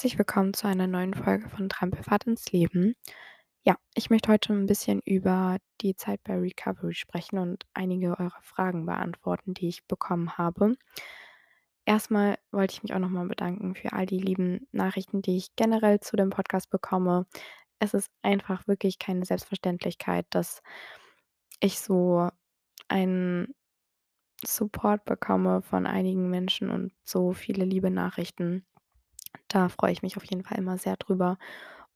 Herzlich willkommen zu einer neuen Folge von Trampelfahrt ins Leben. Ja, ich möchte heute 'n bisschen über die Zeit bei Recovery sprechen und einige eurer Fragen beantworten, die ich bekommen habe. Erst mal wollte ich mich auch noch mal bedanken für all die lieben Nachrichten, die ich generell zu dem Podcast bekomme. Es ist einfach wirklich keine Selbstverständlichkeit, dass ich so einen Support bekomme von einigen Menschen und so viele liebe Nachrichten. Da freue ich mich auf jeden Fall immer sehr drüber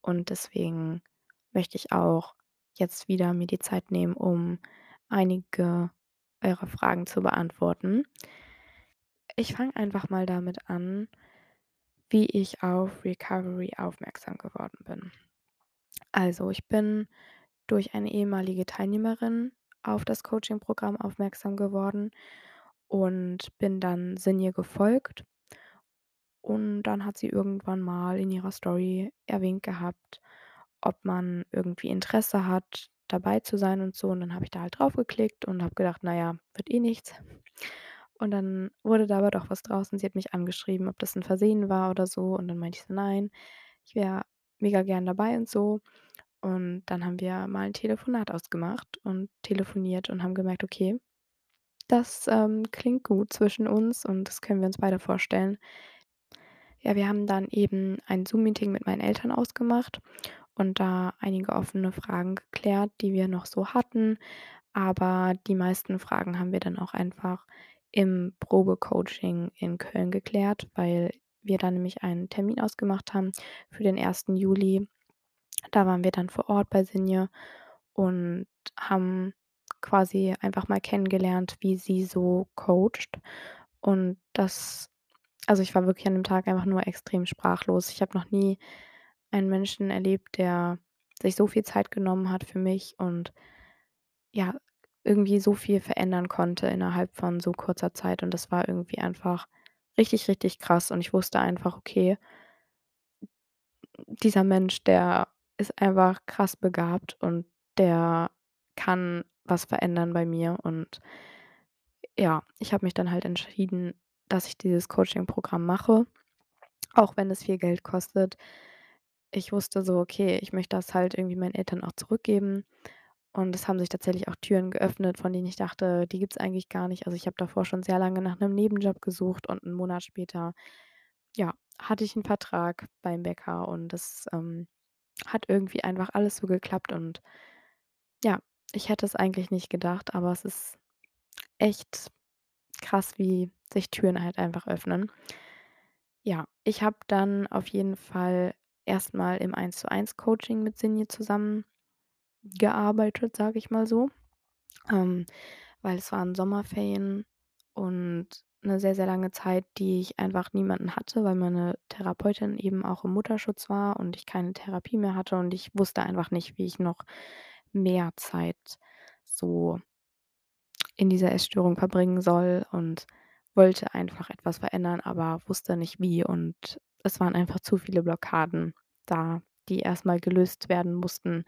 und deswegen möchte ich auch jetzt wieder mir die Zeit nehmen, um einige eurer Fragen zu beantworten. Ich fange einfach mal damit an, wie ich auf Recovery aufmerksam geworden bin. Also, ich bin durch eine ehemalige Teilnehmerin auf das Coachingprogramm aufmerksam geworden und bin dann Sinje gefolgt. Und dann hat sie irgendwann mal in ihrer Story erwähnt gehabt, ob man irgendwie Interesse hat, dabei zu sein und so. Und dann habe ich da halt drauf geklickt und habe gedacht: „Na ja, wird eh nichts.“ Und dann wurde da aber doch was draus und sie hat mich angeschrieben, ob das 'n Versehen war oder so. Und dann meinte ich so: „Nein, ich wäre mega gern dabei und so.“ Und dann haben wir mal 'n Telefonat ausgemacht und telefoniert und haben gemerkt: „Okay, das, ähm, klingt gut zwischen uns und das können wir uns beide vorstellen.“ Ja, wir haben dann eben ein Zoom-Meeting mit meinen Eltern ausgemacht und da einige offene Fragen geklärt, die wir noch so hatten. Aber die meisten Fragen haben wir dann auch einfach im Probecoaching in Köln geklärt, weil wir da nämlich einen Termin ausgemacht haben für den 1. Juli. Da waren wir dann vor Ort bei Sinje und haben quasi einfach mal kennengelernt, wie sie so coacht. Und das also, ich war wirklich an dem Tag einfach nur extrem sprachlos. Ich habe noch nie einen Menschen erlebt, der sich so viel Zeit genommen hat für mich und ja, irgendwie so viel verändern konnte innerhalb von so kurzer Zeit. Und das war irgendwie einfach richtig, richtig krass. Und ich wusste einfach: „Okay“ „dieser Mensch, der ist einfach krass begabt und der kann was verändern bei mir.“ Und ja, ich habe mich dann halt entschieden, dass ich dieses Coachingprogramm mache, auch wenn es viel Geld kostet. Ich wusste so: „Okay, ich möchte das halt irgendwie meinen Eltern auch zurückgeben.“ Und es haben sich tatsächlich auch Türen geöffnet, von denen ich dachte, die gibt's eigentlich gar nicht. Also, ich habe davor schon sehr lange nach 'nem Nebenjob gesucht und 'n Monat später, ja, hatte ich 'n Vertrag beim Bäcker und das, ähm, hat irgendwie einfach alles so geklappt und ja, ich hätte es eigentlich nicht gedacht, aber es ist echt krass, wie sich Türen halt einfach öffnen. Ja, ich habe dann auf jeden Fall erst mal im Eins-zu-eins-Coaching mit Sinje zusammengearbeitet, sage ich mal so. Ähm, weil es waren Sommerferien und 'ne sehr, sehr lange Zeit, die ich einfach niemanden hatte, weil meine Therapeutin eben auch im Mutterschutz war und ich keine Therapie mehr hatte und ich wusste einfach nicht, wie ich noch mehr Zeit so in dieser Essstörung verbringen soll und wollte einfach etwas verändern, aber wusste nicht wie. Und es waren einfach zu viele Blockaden da, die erst mal gelöst werden mussten,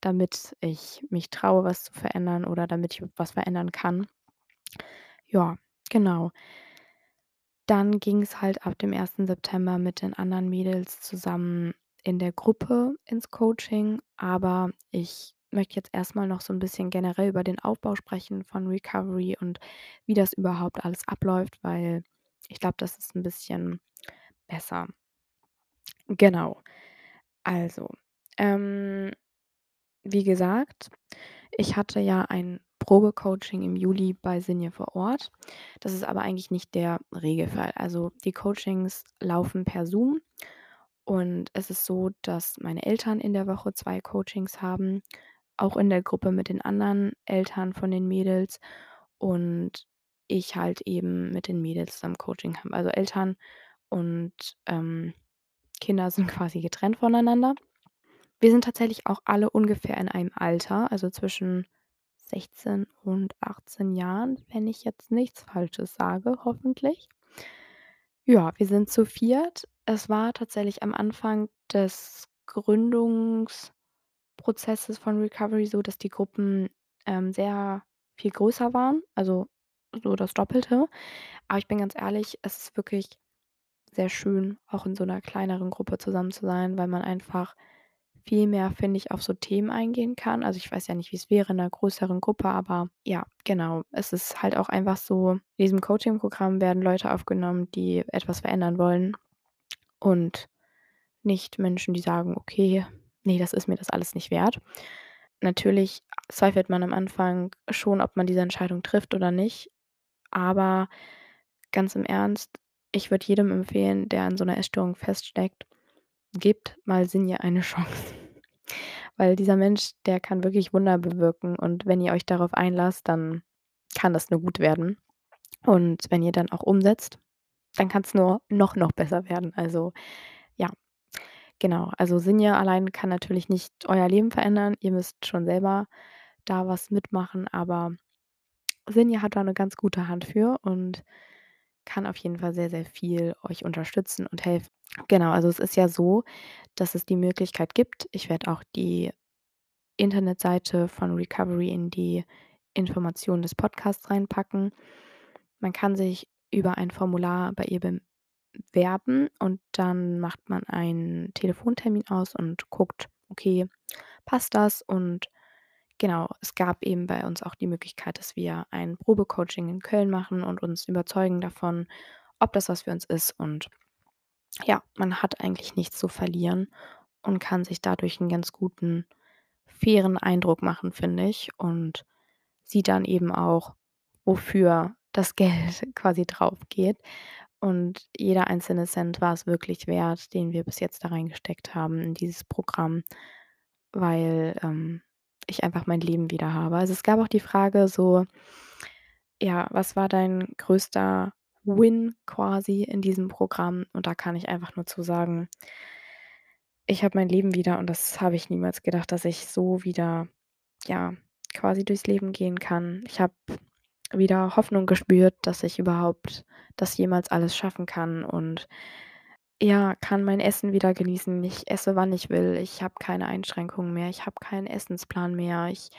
damit ich mich traue, was zu verändern oder damit ich was verändern kann. Ja, genau. Dann ging's halt ab dem 1. September mit den anderen Mädels zusammen in der Gruppe ins Coaching, aber ich möchte jetzt erst mal noch so 'n bisschen generell über den Aufbau sprechen von Recovery und wie das überhaupt alles abläuft, weil ich glaube, das ist 'n bisschen besser. Genau. Also, ähm, wie gesagt, ich hatte ja ein Probecoaching im Juli bei Sinje vor Ort. Das ist aber eigentlich nicht der Regelfall. Also, die Coachings laufen per Zoom und es ist so, dass meine Eltern in der Woche 2 Coachings haben, auch in der Gruppe mit den anderen Eltern von den Mädels und ich halt eben mit den Mädels zusammen Coaching habe. Also, Eltern und, ähm, Kinder sind quasi getrennt voneinander. Wir sind tatsächlich auch alle ungefähr in einem Alter, also, zwischen 16 und 18 Jahren, wenn ich jetzt nichts Falsches sage, hoffentlich. Ja, wir sind zu 4. Es war tatsächlich am Anfang des Gründungsprozesses von Recovery so, dass die Gruppen, ähm, sehr viel größer waren, also, so das Doppelte. Aber ich bin ganz ehrlich, es ist wirklich sehr schön, auch in so 'ner kleineren Gruppe zusammen zu sein, weil man einfach viel mehr, finde ich, auf so Themen eingehen kann. Also, ich weiß ja nicht, wie's wäre in 'ner größeren Gruppe, aber ja, genau. Es ist halt auch einfach so, in diesem Coaching-Programm werden Leute aufgenommen, die etwas verändern wollen und nicht Menschen, die sagen: „Okay, ne, das ist mir das alles nicht wert.“ Natürlich zweifelt man am Anfang schon, ob man diese Entscheidung trifft oder nicht, aber ganz im Ernst, ich würde jedem empfehlen, der an so 'ner Essstörung feststeckt: Gebt mal Sinja eine Chance, weil dieser Mensch, der kann wirklich Wunder bewirken und wenn ihr euch darauf einlasst, dann kann das nur gut werden. Und wenn ihr dann auch umsetzt, dann kann's nur noch, noch besser werden. Also, genau. Also, Sinja allein kann natürlich nicht euer Leben verändern. Ihr müsst schon selber da was mitmachen, aber Sinja hat da 'ne ganz gute Hand für und kann auf jeden Fall sehr, sehr viel euch unterstützen und helfen. Genau, also, es ist ja so, dass es die Möglichkeit gibt ich werde auch die Internetseite von Recovery in die Informationen des Podcasts reinpacken. Man kann sich über ein Formular bei ihr bewerben und dann macht man einen Telefontermin aus und guckt: „Okay, passt das?“ Und genau, es gab eben bei uns auch die Möglichkeit, dass wir ein Probecoaching in Köln machen und uns überzeugen davon, ob das was für uns ist und ja, man hat eigentlich nichts zu verlieren und kann sich dadurch 'n ganz guten, fairen Eindruck machen, finde ich, und sieht dann eben auch, wofür das Geld quasi draufgeht. Und jeder einzelne Cent war's wirklich wert, den wir bis jetzt da reingesteckt haben in dieses Programm, weil, ähm, ich einfach mein Leben wieder habe. Also, es gab auch die Frage so: „Ja, was war dein größter Win quasi in diesem Programm?“ Und da kann ich einfach nur zu sagen ich habe mein Leben wieder und das habe ich niemals gedacht, dass ich so wieder, ja, quasi durchs Leben gehen kann. Ich habe wieder Hoffnung gespürt, dass ich überhaupt das jemals alles schaffen kann und, ja, kann mein Essen wieder genießen. Ich esse, wann ich will. Ich habe keine Einschränkungen mehr. Ich habe keinen Essensplan mehr. Ich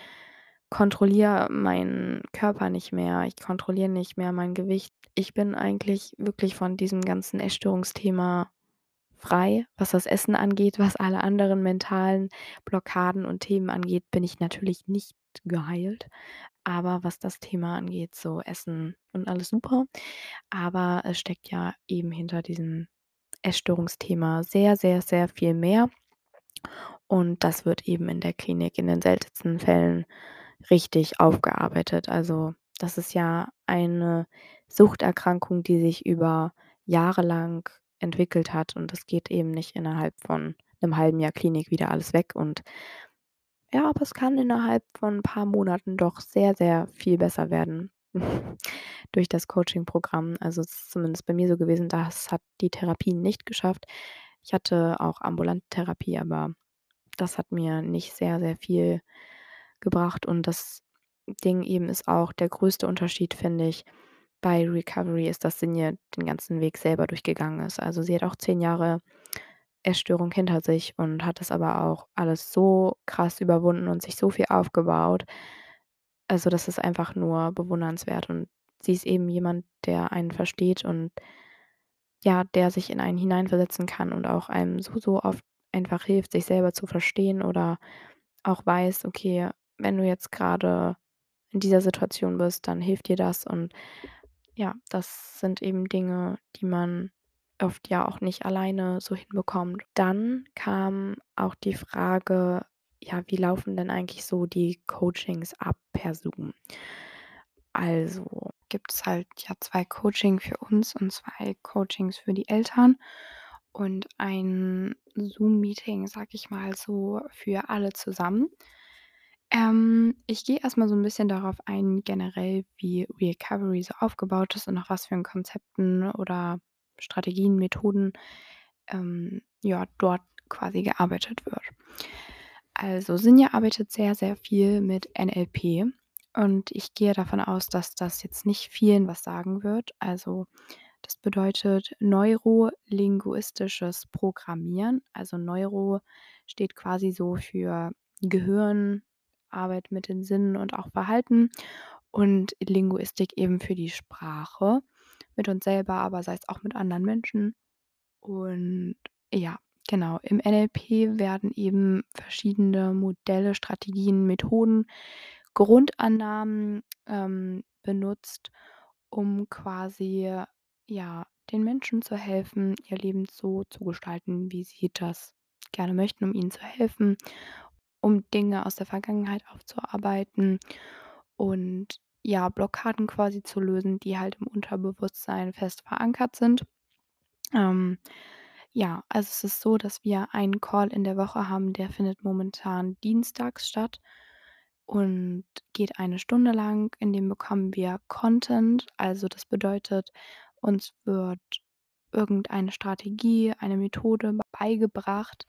kontrolliere meinen Körper nicht mehr. Ich kontrolliere nicht mehr mein Gewicht. Ich bin eigentlich wirklich von diesem ganzen Essstörungsthema frei. Was das Essen angeht, was alle anderen mentalen Blockaden und Themen angeht, bin ich natürlich nicht geheilt. Aber was das Thema angeht, so Essen und alles super. Aber es steckt ja eben hinter diesem Essstörungsthema sehr, sehr, sehr viel mehr. Und das wird eben in der Klinik in den seltensten Fällen richtig aufgearbeitet. Also, das ist ja eine Suchterkrankung, die sich über Jahre lang entwickelt hat und das geht eben nicht innerhalb von 'nem halben Jahr Klinik wieder alles weg und ja, aber es kann innerhalb von 'n paar Monaten doch sehr, sehr viel besser werden durch das Coaching-Programm. Also, es ist zumindest bei mir so gewesen, das hat die Therapie nicht geschafft. Ich hatte auch ambulante Therapie, aber das hat mir nicht sehr, sehr viel gebracht und das Ding eben ist auch der größte Unterschied, finde ich, bei Recovery ist, dass Sinja den ganzen Weg selber durchgegangen ist. Also, sie hat auch 10 Jahre Essstörung hinter sich und hat das aber auch alles so krass überwunden und sich so viel aufgebaut. Also, das ist einfach nur bewundernswert und sie ist eben jemand, der einen versteht und ja, der sich in einen hineinversetzen kann und auch einem so, so oft einfach hilft, sich selber zu verstehen oder auch weiß: „Okay, wenn du jetzt grade in dieser Situation bist, dann hilft dir das.“ Und ja, das sind eben Dinge, die man oft ja auch nicht alleine so hinbekommt. Dann kam auch die Frage: „Ja, wie laufen denn eigentlich so die Coachings ab per Zoom?“ Also, gibt's halt, ja, 2 Coaching für uns und 2 Coachings für die Eltern und ein Zoom-Meeting, sage ich mal so, für alle zusammen. Ähm, ich gehe erst mal so 'n bisschen darauf ein, generell, wie Recovery so aufgebaut ist und nach was für Konzepten oder Strategien, Methoden, ähm, ja, dort quasi gearbeitet wird. Also, Sinja arbeitet sehr, sehr viel mit NLP und ich gehe davon aus, dass das jetzt nicht vielen was sagen wird. Also, das bedeutet neurolinguistisches Programmieren. Also, Neuro steht quasi so für Gehirn, Arbeit mit den Sinnen und auch Verhalten und Linguistik eben für die Sprache mit uns selber, aber sei es auch mit anderen Menschen Und ja, genau. Im NLP werden eben verschiedene Modelle, Strategien, Methoden, Grundannahmen, ähm, benutzt, um quasi, ja, den Menschen zu helfen, ihr Leben so zu gestalten, wie sie das gerne möchten, um ihnen zu helfen, um Dinge aus der Vergangenheit aufzuarbeiten und, ja, Blockaden quasi zu lösen, die halt im Unterbewusstsein fest verankert sind. Ähm, ja, also es ist so, dass wir einen Call in der Woche haben, der findet momentan dienstags statt und geht eine Stunde lang. In dem bekommen wir Content. Also das bedeutet, uns wird irgendeine Strategie, eine Methode beigebracht,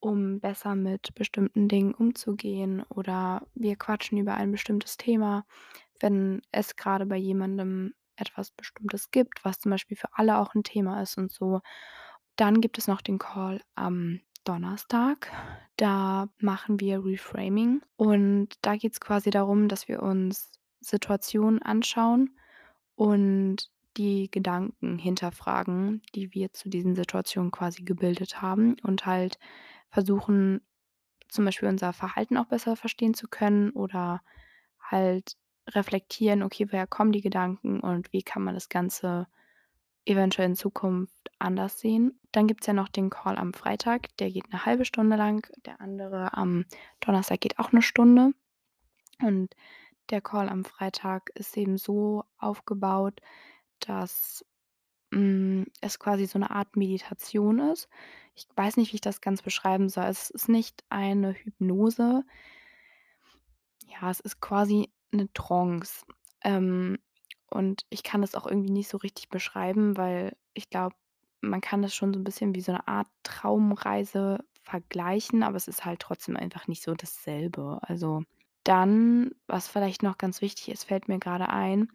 um besser mit bestimmten Dingen umzugehen, oder wir quatschen über ein bestimmtes Thema, wenn es grade bei jemandem etwas Bestimmtes gibt, was zum Beispiel für alle auch 'n Thema ist und so. Dann gibt es noch den Call am Donnerstag. Da machen wir Reframing und da geht's quasi darum, dass wir uns Situationen anschauen und die Gedanken hinterfragen, die wir zu diesen Situationen quasi gebildet haben und halt versuchen, zum Beispiel unser Verhalten auch besser verstehen zu können oder halt reflektieren: „Okay, woher kommen die Gedanken und wie kann man das Ganze eventuell in Zukunft anders sehen?“ Dann gibt's ja noch den Call am Freitag, der geht 'ne 1/2 Stunde lang. Der andere am Donnerstag geht auch 'ne Stunde. Und der Call am Freitag ist eben so aufgebaut, dass, hm, es quasi so 'ne Art Meditation ist. Ich weiß nicht, wie ich das ganz beschreiben soll. Es ist nicht eine Hypnose. Ja, es ist quasi 'ne Trance. Ähm, und ich kann das auch irgendwie nicht so richtig beschreiben, weil ich glaube, man kann das schon so 'n bisschen wie so 'ne Art Traumreise vergleichen, aber es ist halt trotzdem einfach nicht so dasselbe. Also, dann, was vielleicht noch ganz wichtig ist, fällt mir grade ein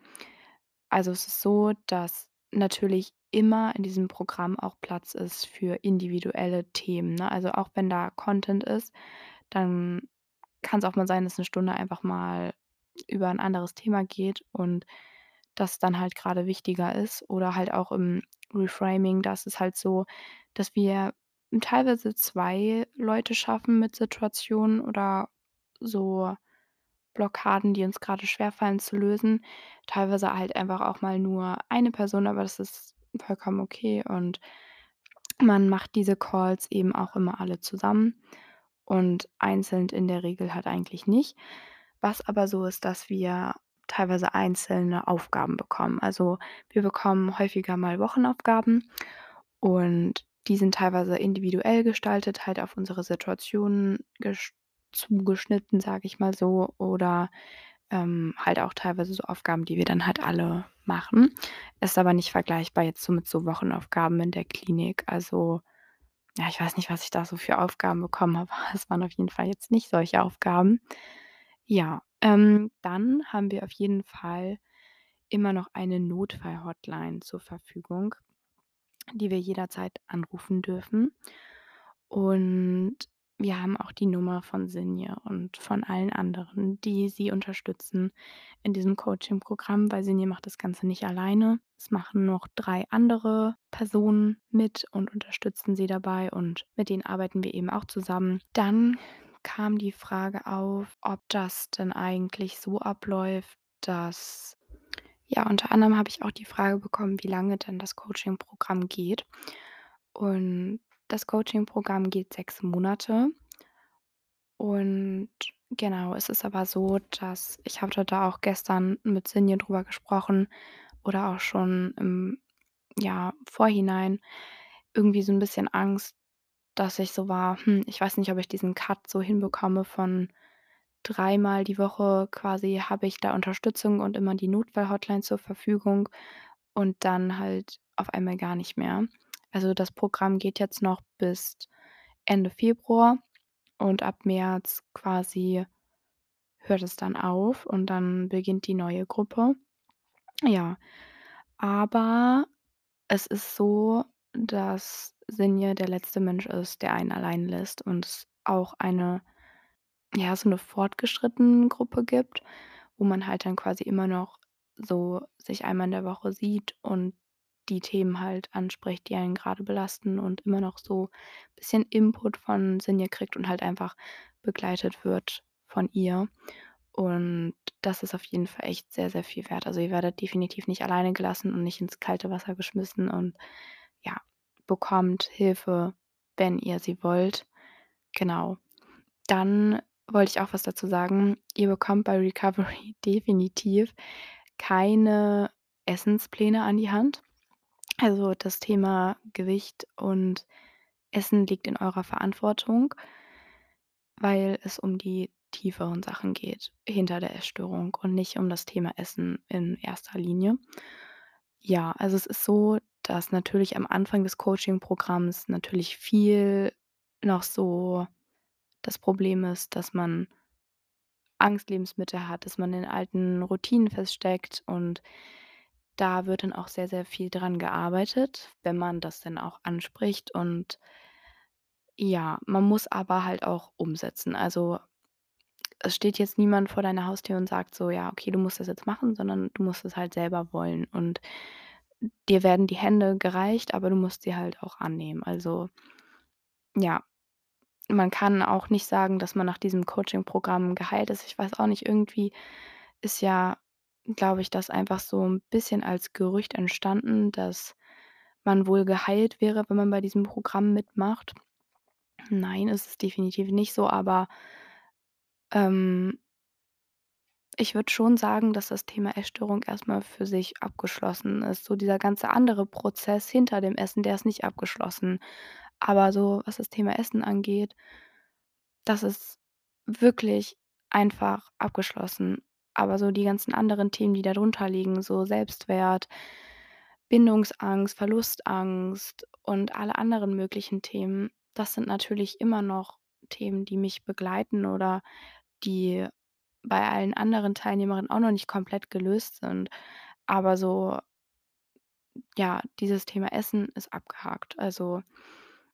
also, es ist so, dass natürlich immer in diesem Programm auch Platz ist für individuelle Themen, ne? Also, auch wenn da Content ist, dann kann's auch mal sein, dass 'ne Stunde einfach mal über 'n anderes Thema geht und das dann halt grade wichtiger ist. Oder halt auch im Reframing, da ist es halt so, dass wir teilweise 2 Leute schaffen mit Situationen oder so Blockaden, die uns grade schwerfallen zu lösen. Teilweise halt einfach auch mal nur eine Person, aber das ist vollkommen okay und man macht diese Calls eben auch immer alle zusammen und einzeln in der Regel halt eigentlich nicht. Was aber so ist, dass wir teilweise einzelne Aufgaben bekommen. Also, wir bekommen häufiger mal Wochenaufgaben und die sind teilweise individuell gestaltet, halt auf unsere Situationen gesch zugeschnitten, sage ich mal so, oder, ähm, halt auch teilweise so Aufgaben, die wir dann halt alle machen. Ist aber nicht vergleichbar jetzt so mit so Wochenaufgaben in der Klinik. Also, ja, ich weiß nicht, was ich da so für Aufgaben bekommen habe. Es waren auf jeden Fall jetzt nicht solche Aufgaben. Ja, ähm, dann haben wir auf jeden Fall immer noch eine Notfall-Hotline zur Verfügung, die wir jederzeit anrufen dürfen. Und wir haben auch die Nummer von Sinje und von allen anderen, die sie unterstützen in diesem Coaching-Programm, weil Sinje macht das Ganze nicht alleine. Es machen noch 3 andere Personen mit und unterstützen sie dabei und mit denen arbeiten wir eben auch zusammen. Dann kam die Frage auf, ob das denn eigentlich so abläuft, dass ja, unter anderem habe ich auch die Frage bekommen, wie lange denn das Coaching-Programm geht. Und das Coaching-Programm geht 6 Monate. Und genau, es ist aber so, dass ich hatte da auch gestern mit Sinje drüber gesprochen oder auch schon im, ja, Vorhinein irgendwie so 'n bisschen Angst, dass ich so war: „Hm, ich weiß nicht, ob ich diesen Cut so hinbekomme von dreimal die Woche quasi habe ich da Unterstützung und immer die Notfall-Hotline zur Verfügung und dann halt auf einmal gar nicht mehr.“ Also, das Programm geht jetzt noch bis Ende Februar und ab März quasi hört es dann auf und dann beginnt die neue Gruppe. Ja, aber es ist so, dass Sinje der letzte Mensch ist, der einen allein lässt und es auch eine ja, so 'ne Fortgeschritten-Gruppe gibt, wo man halt dann quasi immer noch so sich einmal in der Woche sieht und die Themen halt anspricht, die einen grade belasten und immer noch so bisschen Input von Sinja kriegt und halt einfach begleitet wird von ihr. Und das ist auf jeden Fall echt sehr, sehr viel wert. Also, ihr werdet definitiv nicht alleine gelassen und nicht ins kalte Wasser geschmissen und, ja, bekommt Hilfe, wenn ihr sie wollt. Genau. Dann wollte ich auch was dazu sagen. Ihr bekommt bei Recovery definitiv keine Essenspläne an die Hand. Also, das Thema Gewicht und Essen liegt in eurer Verantwortung weil es um die tieferen Sachen geht hinter der Essstörung und nicht um das Thema Essen in erster Linie. Ja, also, es ist so, dass natürlich am Anfang des Coaching-Programms natürlich viel noch so das Problem ist, dass man Angstlebensmittel hat, dass man in alten Routinen feststeckt und da wird dann auch sehr, sehr viel dran gearbeitet, wenn man das denn auch anspricht und ja, man muss aber halt auch umsetzen. Also, es steht jetzt niemand vor deiner Haustür und sagt so: „Ja, okay, du musst das jetzt machen“, sondern du musst es halt selber wollen und dir werden die Hände gereicht, aber du musst sie halt auch annehmen. Also, ja, man kann auch nicht sagen, dass man nach diesem Coaching-Programm geheilt ist. Ich weiß auch nicht, irgendwie ist ja, glaube ich, das einfach so 'n bisschen als Gerücht entstanden, dass man wohl geheilt wäre, wenn man bei diesem Programm mitmacht. Nein, ist es definitiv nicht so, aber ähm ich würde schon sagen, dass das Thema Essstörung erst mal für sich abgeschlossen ist. So dieser ganze andere Prozess hinter dem Essen, der ist nicht abgeschlossen. Aber so, was das Thema Essen angeht das ist wirklich einfach abgeschlossen. Aber so die ganzen anderen Themen, die da drunter liegen, so Selbstwert, Bindungsangst, Verlustangst und alle anderen möglichen Themen, das sind natürlich immer noch Themen, die mich begleiten oder die bei allen anderen Teilnehmerinnen auch noch nicht komplett gelöst sind. Aber so ja, dieses Thema Essen ist abgehakt. Also,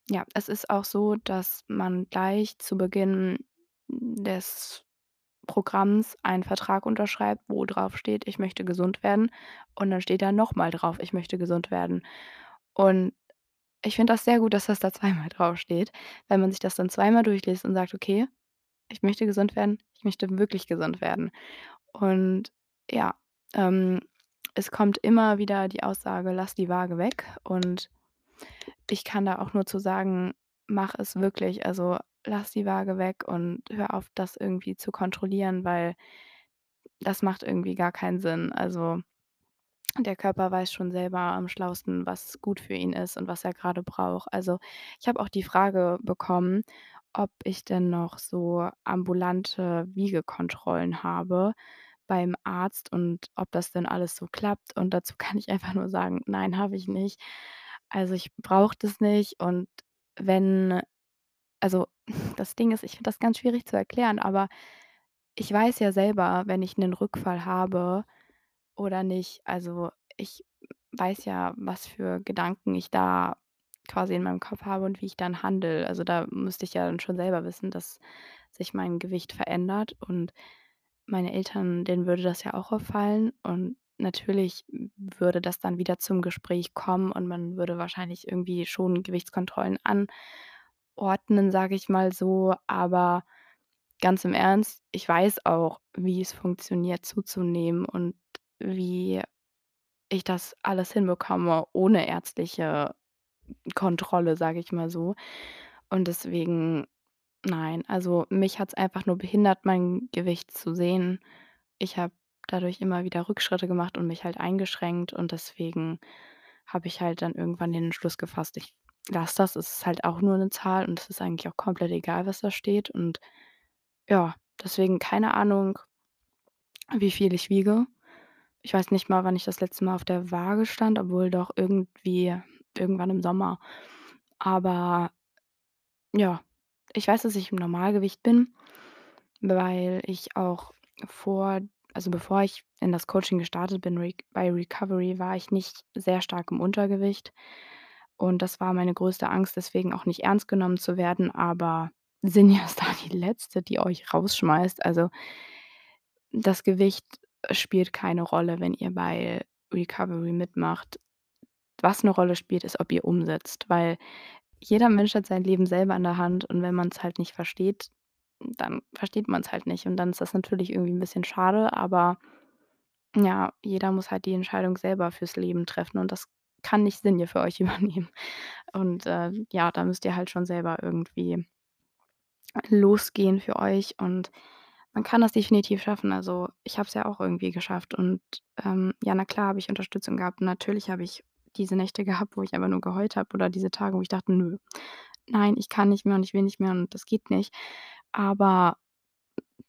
ja, es ist auch so, dass man gleich zu Beginn des Programms einen Vertrag unterschreibt, wo drauf steht: „Ich möchte gesund werden“, und dann steht da noch mal drauf: „Ich möchte gesund werden.“ Und ich finde das sehr gut, dass das da zweimal draufsteht, weil man sich das dann zweimal durchliest und sagt: „Okay, ich möchte gesund werden, ich möchte wirklich gesund werden.“ Und ja, ähm, es kommt immer wieder die Aussage: „Lass die Waage weg.“ Und ich kann da auch nur zu sagen: „Mach es wirklich.“ Also, lass die Waage weg und hör auf, das irgendwie zu kontrollieren, weil das macht irgendwie gar keinen Sinn. Also, der Körper weiß schon selber am schlauesten, was gut für ihn ist und was er grade braucht. Also, ich habe auch die Frage bekommen, ob ich denn noch so ambulante Wiegekontrollen habe beim Arzt und ob das denn alles so klappt. Und dazu kann ich einfach nur sagen: „Nein, habe ich nicht.“ Also, ich brauche das nicht und wenn also, das Ding ist, ich finde das ganz schwierig zu erklären, aber ich weiß ja selber, wenn ich 'nen Rückfall habe oder nicht. Also, ich weiß ja, was für Gedanken ich da quasi in meinem Kopf habe und wie ich dann handle. Also, da müsste ich ja dann schon selber wissen, dass sich mein Gewicht verändert und meine Eltern, denen würde das ja auch auffallen und natürlich würde das dann wieder zum Gespräch kommen und man würde wahrscheinlich irgendwie schon Gewichtskontrollen anordnen, sage ich mal so. Aber ganz im Ernst, ich weiß auch, wie es funktioniert zuzunehmen und wie ich das alles hinbekomme ohne ärztliche Kontrolle, sage ich mal so. Und deswegen nein, also, mich hat's einfach nur behindert, mein Gewicht zu sehen. Ich habe dadurch immer wieder Rückschritte gemacht und mich halt eingeschränkt und deswegen habe ich halt dann irgendwann den Entschluss gefasst, ich lasse das. Es ist halt auch nur 'ne Zahl und es ist eigentlich auch komplett egal, was da steht und ja, deswegen keine Ahnung wie viel ich wiege. Ich weiß nicht mal, wann ich das letzte Mal auf der Waage stand, obwohl doch irgendwie irgendwann im Sommer. Aber ja, ich weiß, dass ich im Normalgewicht bin, weil ich auch vor also, bevor ich in das Coaching gestartet bin, bei Recovery, war ich nicht sehr stark im Untergewicht und das war meine größte Angst, deswegen auch nicht ernst genommen zu werden, aber Sinja ist da die Letzte, die euch rausschmeißt. Also das Gewicht spielt keine Rolle, wenn ihr bei Recovery mitmacht. was 'ne Rolle spielt, ist, ob ihr umsetzt, weil jeder Mensch hat sein Leben selber in der Hand und wenn man's halt nicht versteht, dann versteht man's halt nicht und dann ist das natürlich irgendwie 'n bisschen schade, aber ja, jeder muss halt die Entscheidung selber fürs Leben treffen und das kann nicht Sinje für euch übernehmen. Und, äh, ja, da müsst ihr halt schon selber irgendwie losgehen für euch und man kann das definitiv schaffen. Also, ich habe es ja auch irgendwie geschafft und, ähm, ja, na klar habe ich Unterstützung gehabt. Natürlich habe ich diese Nächte gehabt, wo ich einfach nur geheult habe oder diese Tage, wo ich dachte: „Nö, nein, ich kann nicht mehr und ich will nicht mehr und das geht nicht.“ Aber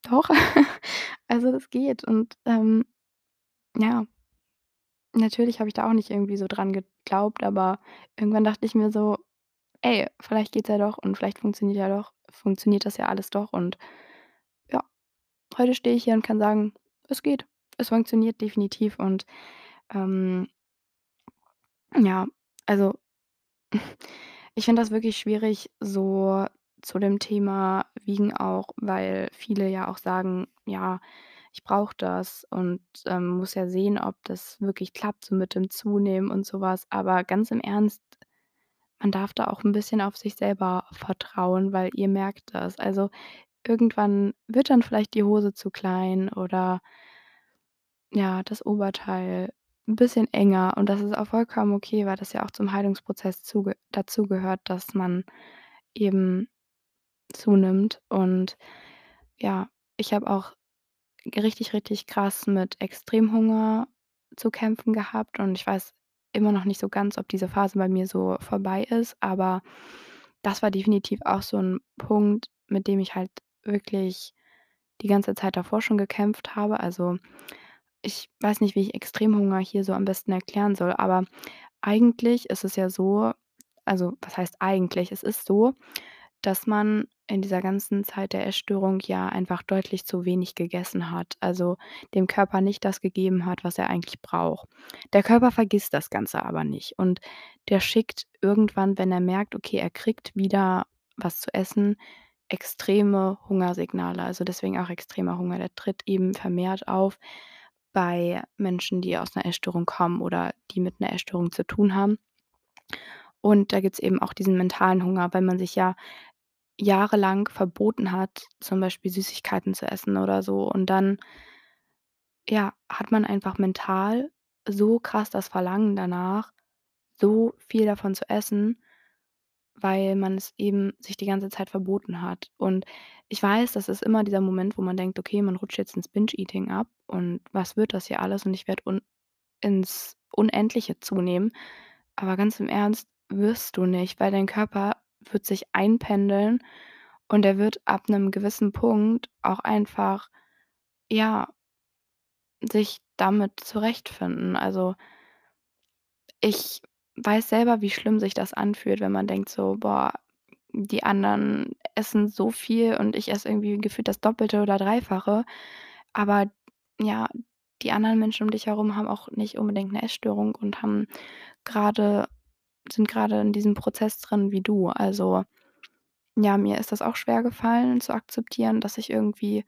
doch, also, das geht und, ähm, ja. Natürlich habe ich da auch nicht irgendwie so dran geglaubt, aber irgendwann dachte ich mir so: „Ey, vielleicht geht's ja doch und vielleicht funktioniert ja doch funktioniert das ja alles doch.“ Und ja, heute stehe ich hier und kann sagen: „Es geht. Es funktioniert definitiv.“ Und, ähm ja, also, ich finde das wirklich schwierig so zu dem Thema Wiegen auch, weil viele ja auch sagen: „Ja, ich brauche das und, ähm, muss ja sehen, ob das wirklich klappt so mit dem Zunehmen und so was.“ Aber ganz im Ernst, man darf da auch 'n bisschen auf sich selber vertrauen, weil ihr merkt das. Also, irgendwann wird dann vielleicht die Hose zu klein oder ja, das Oberteil 'n bisschen enger und das ist auch vollkommen okay, weil das ja auch zum Heilungsprozess zuge dazugehört, dass man eben zunimmt. Und ja, ich habe auch richtig, richtig krass mit Extremhunger zu kämpfen gehabt und ich weiß immer noch nicht so ganz, ob diese Phase bei mir so vorbei ist, aber das war definitiv auch so 'n Punkt, mit dem ich halt wirklich die ganze Zeit davor schon gekämpft habe. Also, ich weiß nicht, wie ich Extremhunger hier so am besten erklären soll, aber eigentlich ist es ja so also, was heißt eigentlich? Es ist so, dass man in dieser ganzen Zeit der Essstörung ja einfach deutlich zu wenig gegessen hat, also, dem Körper nicht das gegeben hat, was er eigentlich braucht. Der Körper vergisst das Ganze aber nicht und der schickt irgendwann, wenn er merkt, okay, er kriegt wieder was zu essen, extreme Hungersignale. Also, deswegen auch extremer Hunger. Der tritt eben vermehrt auf bei Menschen, die aus 'ner Essstörung kommen oder die mit 'ner Essstörung zu tun haben. Und da gibt's eben auch diesen mentalen Hunger, weil man sich ja jahrelang verboten hat, zum Beispiel Süßigkeiten zu essen oder so und dann ja, hat man einfach mental so krass das Verlangen danach, so viel davon zu essen, weil man es eben sich die ganze Zeit verboten hat. Und ich weiß, das ist immer dieser Moment, wo man denkt: „Okay, man rutscht jetzt ins Binge-Eating ab und was wird das hier alles und ich werde un ins Unendliche zunehmen.“ Aber ganz im Ernst, wirst du nicht, weil dein Körper wird sich einpendeln und er wird ab 'nem gewissen Punkt auch einfach, ja sich damit zurechtfinden. Also ich weiß selber, wie schlimm sich das anfühlt, wenn man denkt so: „Boah, die anderen essen so viel und ich esse irgendwie gefühlt das Doppelte oder Dreifache.“ Aber ja, die anderen Menschen um dich herum haben auch nicht unbedingt 'ne Essstörung und haben grade sind grade in diesem Prozess drin wie du. Also, ja, mir ist das auch schwergefallen zu akzeptieren, dass ich irgendwie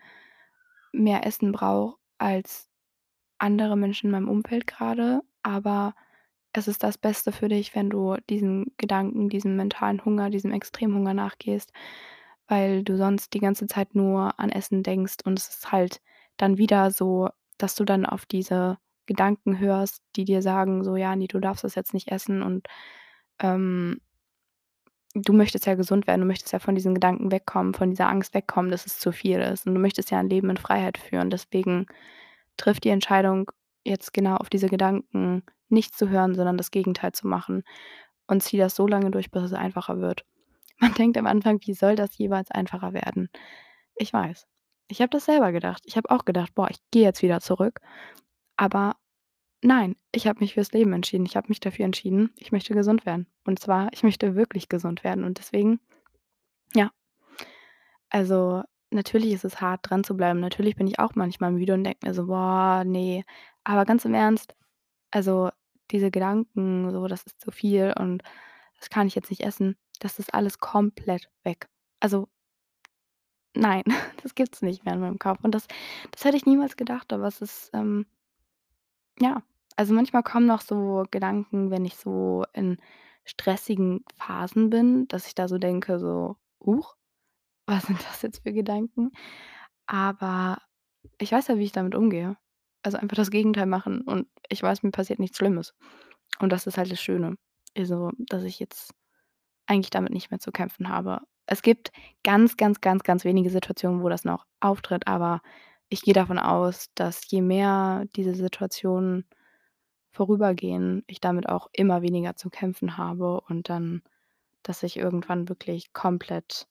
mehr Essen brauche als andere Menschen in meinem Umfeld grade, aber es ist das Beste für dich, wenn du diesen Gedanken, diesem mentalen Hunger, diesem Extremhunger nachgehst, weil du sonst die ganze Zeit nur an Essen denkst und es ist halt dann wieder so, dass du dann auf diese Gedanken hörst, die dir sagen so: „Ja, ne, du darfst das jetzt nicht essen“ und, ähm du möchtest ja gesund werden, du möchtest ja von diesen Gedanken wegkommen, von dieser Angst wegkommen, dass es zu viel ist und du möchtest ja ein Leben in Freiheit führen. Deswegen triff die Entscheidung, jetzt genau auf diese Gedanken nicht zu hören, sondern das Gegenteil zu machen und zieh das so lange durch, bis es einfacher wird. Man denkt am Anfang: „Wie soll das jeweils einfacher werden?“ Ich weiß. Ich habe das selber gedacht. Ich habe auch gedacht: „Boah, ich gehe jetzt wieder zurück.“ Aber nein, ich habe mich fürs Leben entschieden. Ich habe mich dafür entschieden, ich möchte gesund werden. Und zwar, ich möchte wirklich gesund werden und deswegen ja. Also, natürlich ist es hart, dran zu bleiben. Natürlich bin ich auch manchmal müde und denke mir so: „Boah, ne.“ Aber ganz im Ernst, also, diese Gedanken so: „Das ist zu viel und das kann ich jetzt nicht essen“, das ist alles komplett weg. Also nein, das gibt's nicht mehr in meinem Kopf und das das hätte ich niemals gedacht, aber es ist, ähm ja, Also, manchmal kommen noch so Gedanken, wenn ich so in stressigen Phasen bin, dass ich da so denke, so: „Huch, was sind das jetzt für Gedanken?“ Aber ich weiß ja, wie ich damit umgehe. Also, einfach das Gegenteil machen und ich weiß, mir passiert nichts Schlimmes. Und das ist halt das Schöne. Also, dass ich jetzt eigentlich damit nicht mehr zu kämpfen habe. Es gibt ganz, ganz, ganz, ganz wenige Situationen, wo das noch auftritt, aber ich gehe davon aus, dass je mehr diese Situationen vorübergehen, ich damit auch immer weniger zu kämpfen habe und dann das sich irgendwann wirklich komplett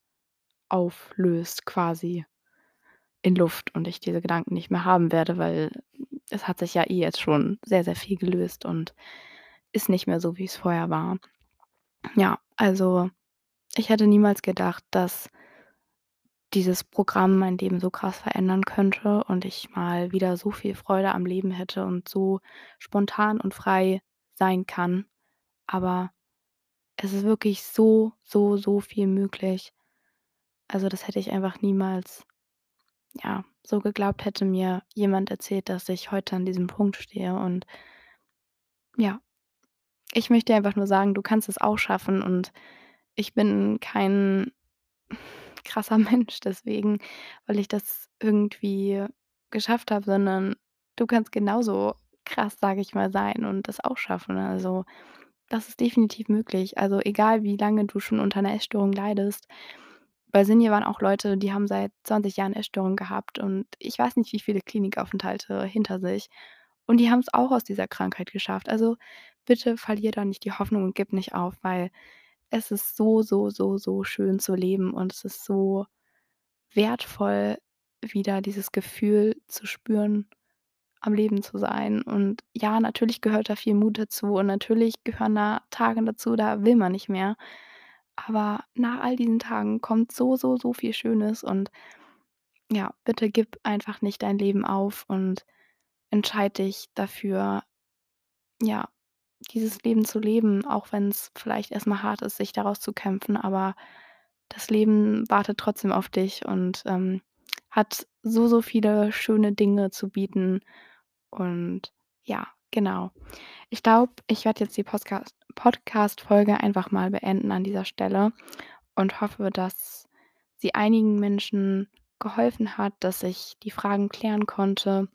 auflöst quasi in Luft und ich diese Gedanken nicht mehr haben werde, weil es hat sich ja eh jetzt schon sehr, sehr viel gelöst und ist nicht mehr so, wie es vorher war. Ja, also, ich hätte niemals gedacht, dass dieses Programm mein Leben so krass verändern könnte und ich mal wieder so viel Freude am Leben hätte und so spontan und frei sein kann. Aber es ist wirklich so, so, so viel möglich. Also, das hätte ich einfach niemals, ja, so geglaubt, hätte mir jemand erzählt, dass ich heute an diesem Punkt stehe und ja, ich möchte einfach nur sagen, du kannst es auch schaffen und ich bin kein krasser Mensch deswegen, weil ich das irgendwie geschafft habe, sondern du kannst genauso krass, sage ich mal, sein und das auch schaffen. Also, das ist definitiv möglich. Also, egal wie lange du schon unter 'ner Essstörung leidest. Bei Sinja waren auch Leute, die haben seit 20 Jahren Essstörung gehabt und ich weiß nicht, wie viele Klinikaufenthalte hinter sich. Und die haben's auch aus dieser Krankheit geschafft. Also, bitte verlier da nicht die Hoffnung und gib nicht auf, weil es ist so, so, so, so schön zu leben und es ist so wertvoll, wieder dieses Gefühl zu spüren, am Leben zu sein. Und ja, natürlich gehört da viel Mut dazu und natürlich gehören da Tage dazu, da will man nicht mehr. Aber nach all diesen Tagen kommt so, so, so viel Schönes und ja, bitte gib einfach nicht dein Leben auf und entscheide dich dafür, ja, dieses Leben zu leben, auch wenn's vielleicht erst mal hart ist, sich da rauszukämpfen, aber das Leben wartet trotzdem auf dich und, ähm, hat so, so viele schöne Dinge zu bieten und ja, genau. Ich glaube, ich werde jetzt die Podcast-Folge einfach mal beenden an dieser Stelle und hoffe, dass sie einigen Menschen geholfen hat, dass ich die Fragen klären konnte.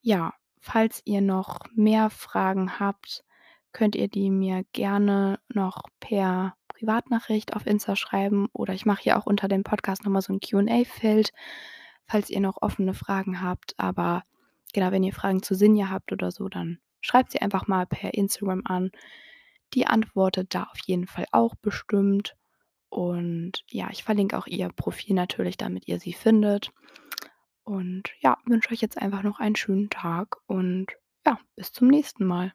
Ja, falls ihr noch mehr Fragen habt, könnt ihr die mir gerne noch per Privatnachricht auf Insta schreiben oder ich mache hier auch unter dem Podcast noch mal so 'n Q&A-Feld, falls ihr noch offene Fragen habt. Aber genau, wenn ihr Fragen zu Sinja habt oder so, dann schreibt sie einfach mal per Instagram an. Die antwortet da auf jeden Fall auch bestimmt. Und ja, ich verlinke auch ihr Profil natürlich, damit ihr sie findet. Und ja, wünsche euch jetzt einfach noch einen schönen Tag und ja, bis zum nächsten Mal.